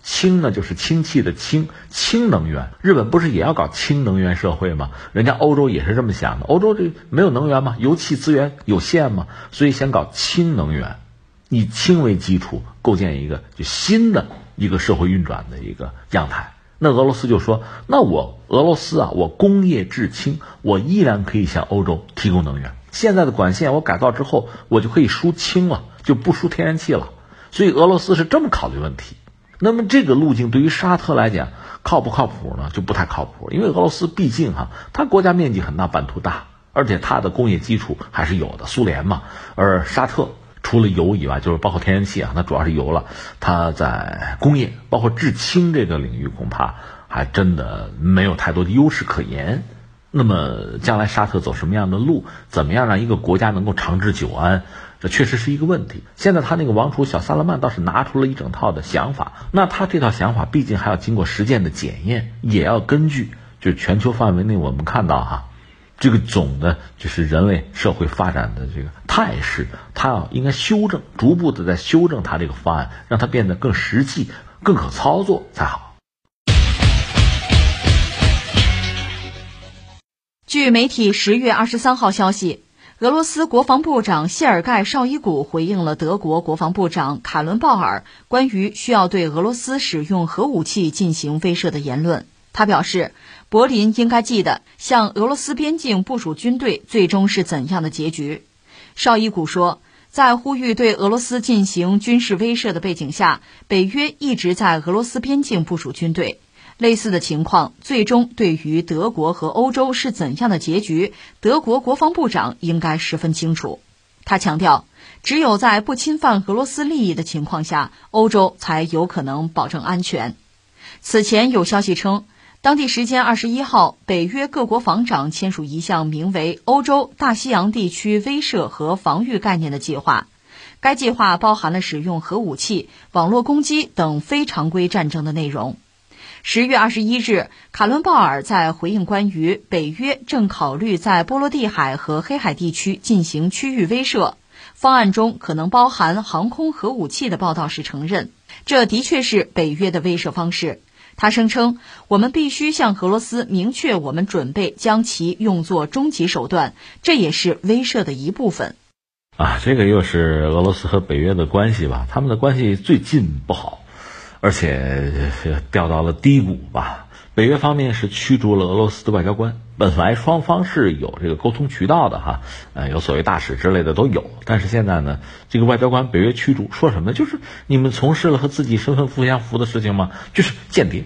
氢呢，就是氢气的氢，氢能源。日本不是也要搞氢能源社会吗？人家欧洲也是这么想的。欧洲这没有能源吗？油气资源有限吗？所以想搞氢能源，以氢为基础，构建一个就新的一个社会运转的一个样态。那俄罗斯就说：“那我俄罗斯啊，我工业制氢，我依然可以向欧洲提供能源。现在的管线我改造之后，我就可以输氢了，就不输天然气了。所以俄罗斯是这么考虑问题。”那么这个路径对于沙特来讲靠不靠谱呢？就不太靠谱，因为俄罗斯毕竟哈，它国家面积很大，版图大，而且它的工业基础还是有的，苏联嘛。而沙特除了油以外，就是包括天然气啊，那主要是油了。它在工业，包括制氢这个领域，恐怕还真的没有太多的优势可言。那么将来沙特走什么样的路？怎么样让一个国家能够长治久安？这确实是一个问题。现在他那个王储小萨勒曼倒是拿出了一整套的想法，那他这套想法毕竟还要经过实践的检验，也要根据就是全球范围内我们看到哈，这个总的就是人类社会发展的这个态势，他要应该修正，逐步的在修正他这个方案，让它变得更实际、更可操作才好。据媒体十月二十三号消息，俄罗斯国防部长谢尔盖·绍伊古回应了德国国防部长卡伦鲍尔关于需要对俄罗斯使用核武器进行威慑的言论。他表示，柏林应该记得向俄罗斯边境部署军队最终是怎样的结局。绍伊古说，在呼吁对俄罗斯进行军事威慑的背景下，北约一直在俄罗斯边境部署军队。类似的情况，最终对于德国和欧洲是怎样的结局，德国国防部长应该十分清楚。他强调，只有在不侵犯俄罗斯利益的情况下，欧洲才有可能保证安全。此前有消息称，当地时间二十一号，北约各国防长签署一项名为《欧洲大西洋地区威慑和防御概念》的计划，该计划包含了使用核武器、网络攻击等非常规战争的内容。十月二十一日，卡伦鲍尔在回应关于北约正考虑在波罗的海和黑海地区进行区域威慑方案中可能包含航空核武器的报道时承认，这的确是北约的威慑方式。他声称：“我们必须向俄罗斯明确，我们准备将其用作终极手段，这也是威慑的一部分。”啊，这个又是俄罗斯和北约的关系吧？他们的关系最近不好。而且掉到了低谷吧。北约方面是驱逐了俄罗斯的外交官，本来双方是有这个沟通渠道的哈，呃，有所谓大使之类的都有。但是现在呢，这个外交官北约驱逐，说什么？就是你们从事了和自己身份不相符的事情吗？就是间谍，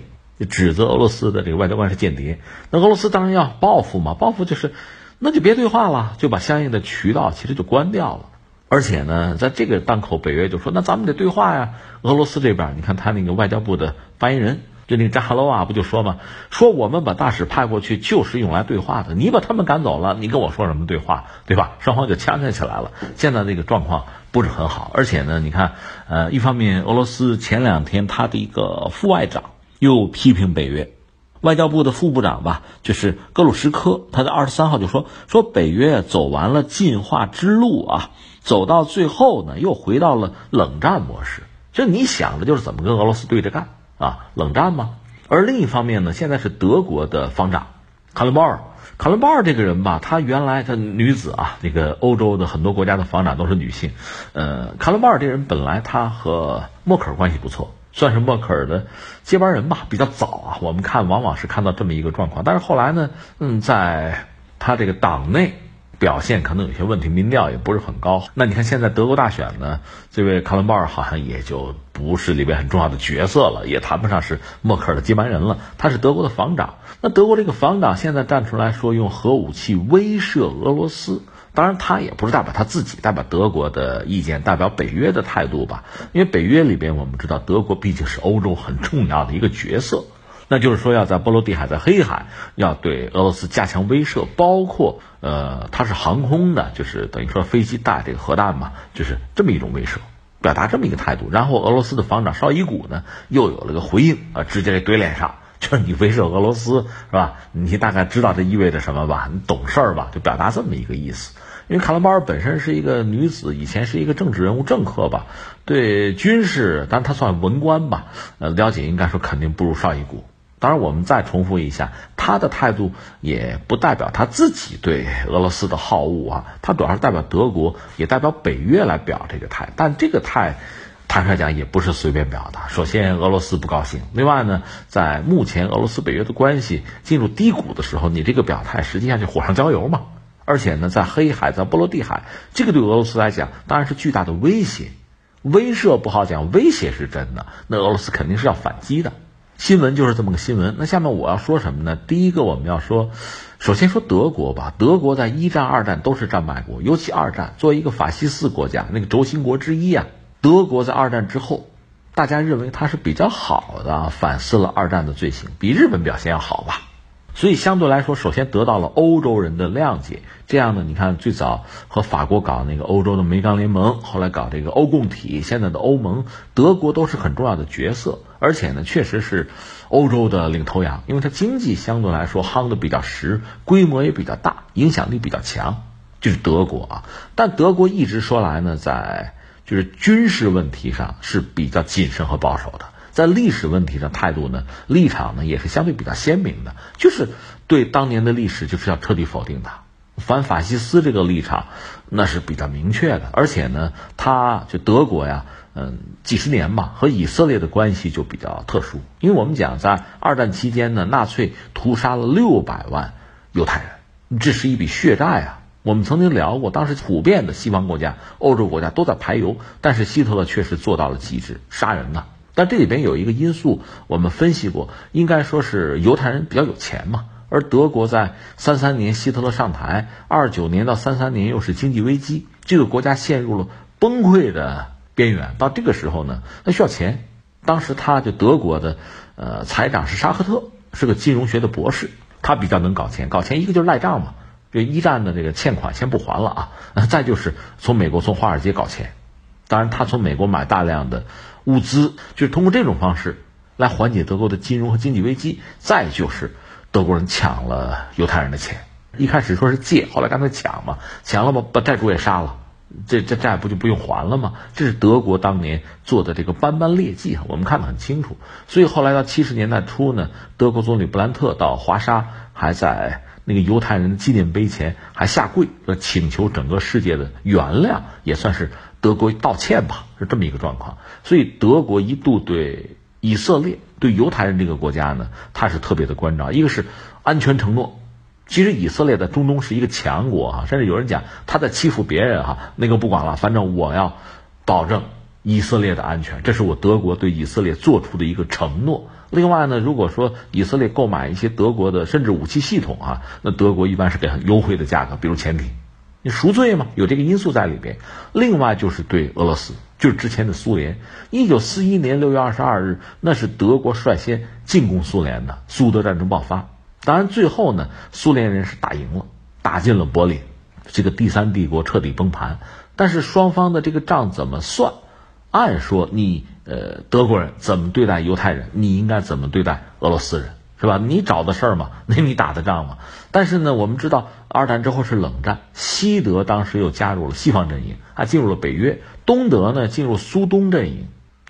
指责俄罗斯的这个外交官是间谍。那俄罗斯当然要报复嘛，报复就是，那就别对话了，就把相应的渠道其实就关掉了。而且呢，在这个档口，北约就说：“那咱们得对话呀。”俄罗斯这边，你看他那个外交部的发言人，就那个扎哈罗娃不就说嘛：“说我们把大使派过去就是用来对话的，你把他们赶走了，你跟我说什么对话，对吧？”双方就呛呛起来了。现在这个状况不是很好，而且呢，你看，呃，一方面俄罗斯前两天他的一个副外长又批评北约。外交部的副部长吧，就是格鲁什科，他在二十三号就说说北约走完了进化之路啊，走到最后呢，又回到了冷战模式。这你想的就是怎么跟俄罗斯对着干啊？冷战吗？而另一方面呢，现在是德国的方长卡伦鲍尔，卡伦鲍尔这个人吧，他原来他女子啊，那个欧洲的很多国家的防长都是女性。呃，卡伦鲍尔这人本来他和默克尔关系不错。算是默克尔的接班人吧，比较早啊。我们看往往是看到这么一个状况，但是后来呢，嗯，在他这个党内表现可能有些问题，民调也不是很高。那你看现在德国大选呢，这位卡伦鲍尔好像也就不是里边很重要的角色了，也谈不上是默克尔的接班人了。他是德国的防长，那德国这个防长现在站出来说用核武器威慑俄罗斯。当然，他也不是代表他自己，代表德国的意见，代表北约的态度吧。因为北约里边，我们知道德国毕竟是欧洲很重要的一个角色，那就是说要在波罗的海、在黑海要对俄罗斯加强威慑，包括呃，它是航空的，就是等于说飞机带这个核弹嘛，就是这么一种威慑，表达这么一个态度。然后俄罗斯的防长绍伊古呢，又有了个回应啊，直接给怼脸上。就是你威慑俄罗斯是吧？你大概知道这意味着什么吧？你懂事儿吧？就表达这么一个意思。因为卡拉巴尔本身是一个女子，以前是一个政治人物、政客吧，对军事，但她算文官吧，呃，了解应该说肯定不如绍伊古。当然，我们再重复一下，他的态度也不代表他自己对俄罗斯的好恶啊，他主要是代表德国，也代表北约来表这个态。但这个态。坦率讲，也不是随便表达。首先，俄罗斯不高兴；另外呢，在目前俄罗斯北约的关系进入低谷的时候，你这个表态实际上就火上浇油嘛。而且呢，在黑海、在波罗的海，这个对俄罗斯来讲当然是巨大的威胁。威慑不好讲，威胁是真的。那俄罗斯肯定是要反击的。新闻就是这么个新闻。那下面我要说什么呢？第一个，我们要说，首先说德国吧。德国在一战、二战都是战败国，尤其二战，作为一个法西斯国家，那个轴心国之一啊。德国在二战之后，大家认为它是比较好的，反思了二战的罪行，比日本表现要好吧？所以相对来说，首先得到了欧洲人的谅解。这样呢，你看最早和法国搞那个欧洲的煤钢联盟，后来搞这个欧共体，现在的欧盟，德国都是很重要的角色。而且呢，确实是欧洲的领头羊，因为它经济相对来说夯的比较实，规模也比较大，影响力比较强，就是德国啊。但德国一直说来呢，在就是军事问题上是比较谨慎和保守的。在历史问题上，态度呢、立场呢，也是相对比较鲜明的，就是对当年的历史就是要彻底否定的，反法西斯这个立场那是比较明确的。而且呢，他就德国呀，嗯，几十年吧，和以色列的关系就比较特殊，因为我们讲在二战期间呢，纳粹屠杀了六百万犹太人，这是一笔血债啊。我们曾经聊过，当时普遍的西方国家、欧洲国家都在排犹，但是希特勒确实做到了极致，杀人呐。但这里边有一个因素，我们分析过，应该说是犹太人比较有钱嘛。而德国在三三年希特勒上台，二九年到三三年又是经济危机，这个国家陷入了崩溃的边缘。到这个时候呢，那需要钱。当时他就德国的呃财长是沙赫特，是个金融学的博士，他比较能搞钱。搞钱一个就是赖账嘛，这一战的这个欠款先不还了啊，再就是从美国从华尔街搞钱。当然，他从美国买大量的。物资就是通过这种方式来缓解德国的金融和经济危机。再就是德国人抢了犹太人的钱，一开始说是借，后来干脆抢嘛，抢了把把债主也杀了，这这债不就不用还了吗？这是德国当年做的这个斑斑劣迹啊，我们看得很清楚。所以后来到七十年代初呢，德国总理布兰特到华沙，还在那个犹太人的纪念碑前还下跪，说请求整个世界的原谅，也算是。德国道歉吧，是这么一个状况。所以德国一度对以色列、对犹太人这个国家呢，他是特别的关照。一个是安全承诺，其实以色列在中东是一个强国哈，甚至有人讲他在欺负别人哈，那个不管了，反正我要保证以色列的安全，这是我德国对以色列做出的一个承诺。另外呢，如果说以色列购买一些德国的甚至武器系统啊，那德国一般是给很优惠的价格，比如潜艇。你赎罪嘛？有这个因素在里边。另外就是对俄罗斯，就是之前的苏联。一九四一年六月二十二日，那是德国率先进攻苏联的，苏德战争爆发。当然最后呢，苏联人是打赢了，打进了柏林，这个第三帝国彻底崩盘。但是双方的这个账怎么算？按说你呃德国人怎么对待犹太人，你应该怎么对待俄罗斯人？是吧？你找的事儿嘛，那你打的仗嘛。但是呢，我们知道二战之后是冷战，西德当时又加入了西方阵营，还进入了北约，东德呢进入苏东阵营，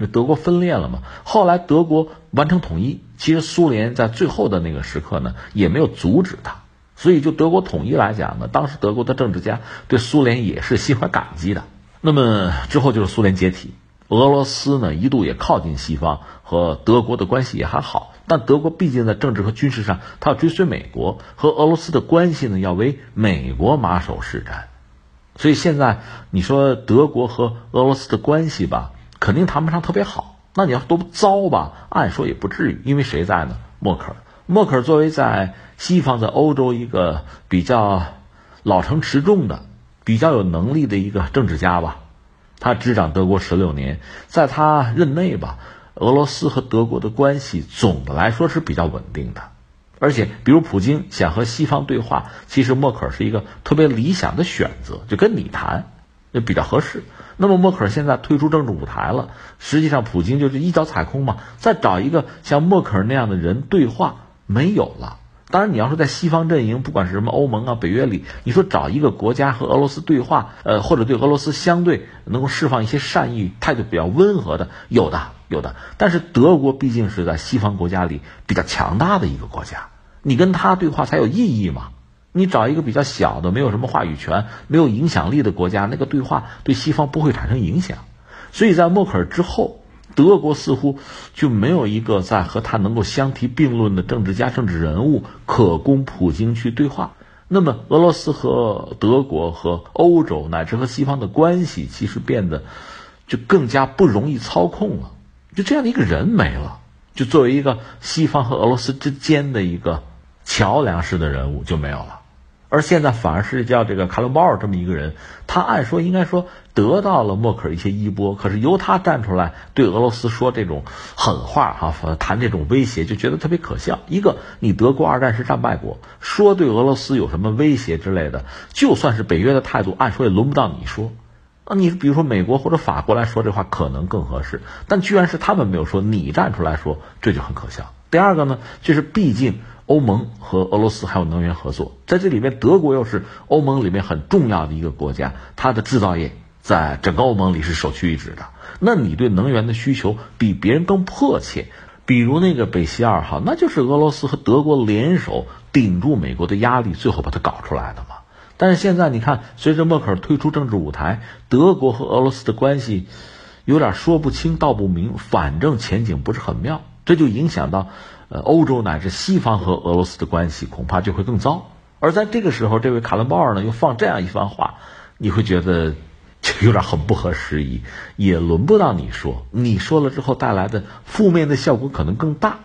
德国分裂了嘛。后来德国完成统一，其实苏联在最后的那个时刻呢也没有阻止他，所以就德国统一来讲呢，当时德国的政治家对苏联也是心怀感激的。那么之后就是苏联解体。俄罗斯呢一度也靠近西方，和德国的关系也还好，但德国毕竟在政治和军事上，它要追随美国，和俄罗斯的关系呢要为美国马首是瞻，所以现在你说德国和俄罗斯的关系吧，肯定谈不上特别好。那你要多糟吧？按说也不至于，因为谁在呢？默克尔。默克尔作为在西方在欧洲一个比较老成持重的、比较有能力的一个政治家吧。他执掌德国十六年，在他任内吧，俄罗斯和德国的关系总的来说是比较稳定的，而且，比如普京想和西方对话，其实默克尔是一个特别理想的选择，就跟你谈，就比较合适。那么默克尔现在退出政治舞台了，实际上普京就是一脚踩空嘛，再找一个像默克尔那样的人对话没有了。当然，你要说在西方阵营，不管是什么欧盟啊、北约里，你说找一个国家和俄罗斯对话，呃，或者对俄罗斯相对能够释放一些善意、态度比较温和的，有的，有的。但是德国毕竟是在西方国家里比较强大的一个国家，你跟他对话才有意义嘛。你找一个比较小的、没有什么话语权、没有影响力的国家，那个对话对西方不会产生影响。所以在默克尔之后。德国似乎就没有一个在和他能够相提并论的政治家、政治人物可供普京去对话。那么，俄罗斯和德国和欧洲乃至和西方的关系，其实变得就更加不容易操控了。就这样的一个人没了，就作为一个西方和俄罗斯之间的一个桥梁式的人物就没有了。而现在反而是叫这个卡伦鲍尔这么一个人，他按说应该说得到了默克尔一些衣钵，可是由他站出来对俄罗斯说这种狠话哈，谈这种威胁，就觉得特别可笑。一个你德国二战是战败国，说对俄罗斯有什么威胁之类的，就算是北约的态度，按说也轮不到你说。啊，你比如说美国或者法国来说这话可能更合适，但居然是他们没有说，你站出来说，这就很可笑。第二个呢，就是毕竟。欧盟和俄罗斯还有能源合作，在这里面，德国又是欧盟里面很重要的一个国家，它的制造业在整个欧盟里是首屈一指的。那你对能源的需求比别人更迫切，比如那个北溪二号，那就是俄罗斯和德国联手顶住美国的压力，最后把它搞出来的嘛。但是现在你看，随着默克尔退出政治舞台，德国和俄罗斯的关系有点说不清道不明，反正前景不是很妙，这就影响到。呃，欧洲乃至西方和俄罗斯的关系恐怕就会更糟。而在这个时候，这位卡伦鲍尔呢又放这样一番话，你会觉得就有点很不合时宜，也轮不到你说。你说了之后带来的负面的效果可能更大。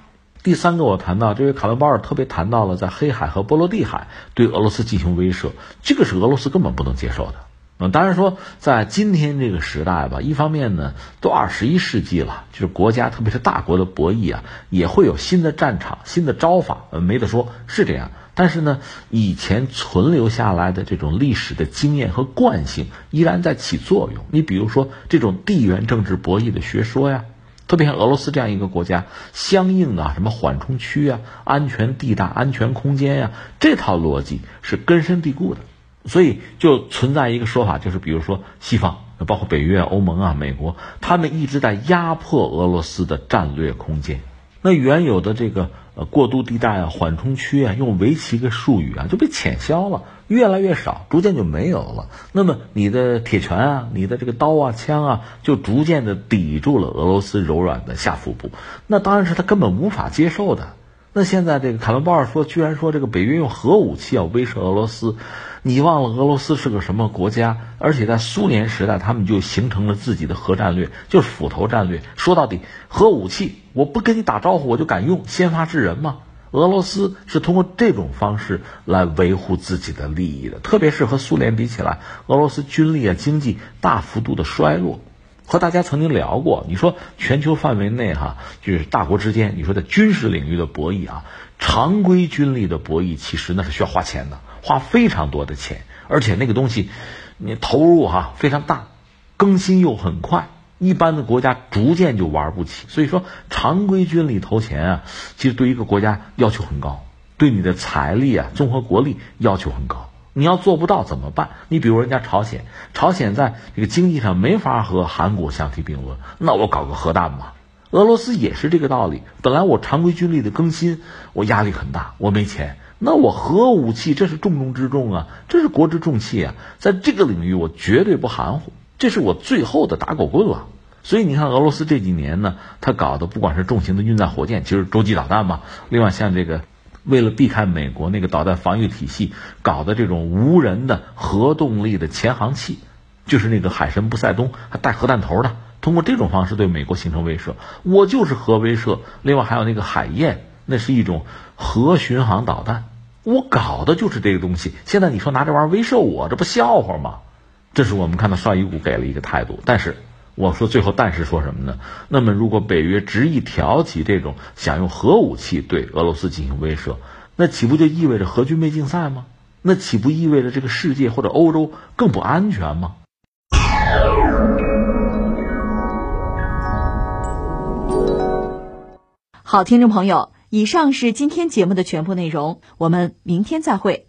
第三个，我谈到这位卡伦鲍尔特别谈到了在黑海和波罗的海对俄罗斯进行威慑，这个是俄罗斯根本不能接受的。嗯，当然说，在今天这个时代吧，一方面呢，都二十一世纪了，就是国家特别是大国的博弈啊，也会有新的战场、新的招法，呃，没得说，是这样。但是呢，以前存留下来的这种历史的经验和惯性依然在起作用。你比如说这种地缘政治博弈的学说呀，特别像俄罗斯这样一个国家，相应的什么缓冲区啊、安全地带、安全空间呀，这套逻辑是根深蒂固的。所以就存在一个说法，就是比如说西方，包括北约、欧盟啊、美国，他们一直在压迫俄罗斯的战略空间。那原有的这个呃过渡地带啊、缓冲区啊，用围棋个术语啊，就被浅消了，越来越少，逐渐就没有了。那么你的铁拳啊、你的这个刀啊、枪啊，就逐渐的抵住了俄罗斯柔软的下腹部。那当然是他根本无法接受的。那现在这个卡伦鲍尔说，居然说这个北约用核武器要威慑俄罗斯，你忘了俄罗斯是个什么国家？而且在苏联时代，他们就形成了自己的核战略，就是斧头战略。说到底，核武器我不跟你打招呼，我就敢用，先发制人嘛。俄罗斯是通过这种方式来维护自己的利益的，特别是和苏联比起来，俄罗斯军力啊、经济大幅度的衰落。和大家曾经聊过，你说全球范围内哈，就是大国之间，你说在军事领域的博弈啊，常规军力的博弈，其实那是需要花钱的，花非常多的钱，而且那个东西，你投入哈非常大，更新又很快，一般的国家逐渐就玩不起。所以说，常规军力投钱啊，其实对一个国家要求很高，对你的财力啊、综合国力要求很高。你要做不到怎么办？你比如人家朝鲜，朝鲜在这个经济上没法和韩国相提并论，那我搞个核弹嘛。俄罗斯也是这个道理。本来我常规军力的更新，我压力很大，我没钱，那我核武器这是重中之重啊，这是国之重器啊，在这个领域我绝对不含糊，这是我最后的打狗棍了。所以你看俄罗斯这几年呢，他搞的不管是重型的运载火箭，其实洲际导弹嘛，另外像这个。为了避开美国那个导弹防御体系搞的这种无人的核动力的潜航器，就是那个海神不塞东还带核弹头的，通过这种方式对美国形成威慑。我就是核威慑。另外还有那个海燕，那是一种核巡航导弹，我搞的就是这个东西。现在你说拿这玩意儿威慑我，这不笑话吗？这是我们看到绍伊古给了一个态度，但是。我说最后，但是说什么呢？那么如果北约执意挑起这种想用核武器对俄罗斯进行威慑，那岂不就意味着核军备竞赛吗？那岂不意味着这个世界或者欧洲更不安全吗？好，听众朋友，以上是今天节目的全部内容，我们明天再会。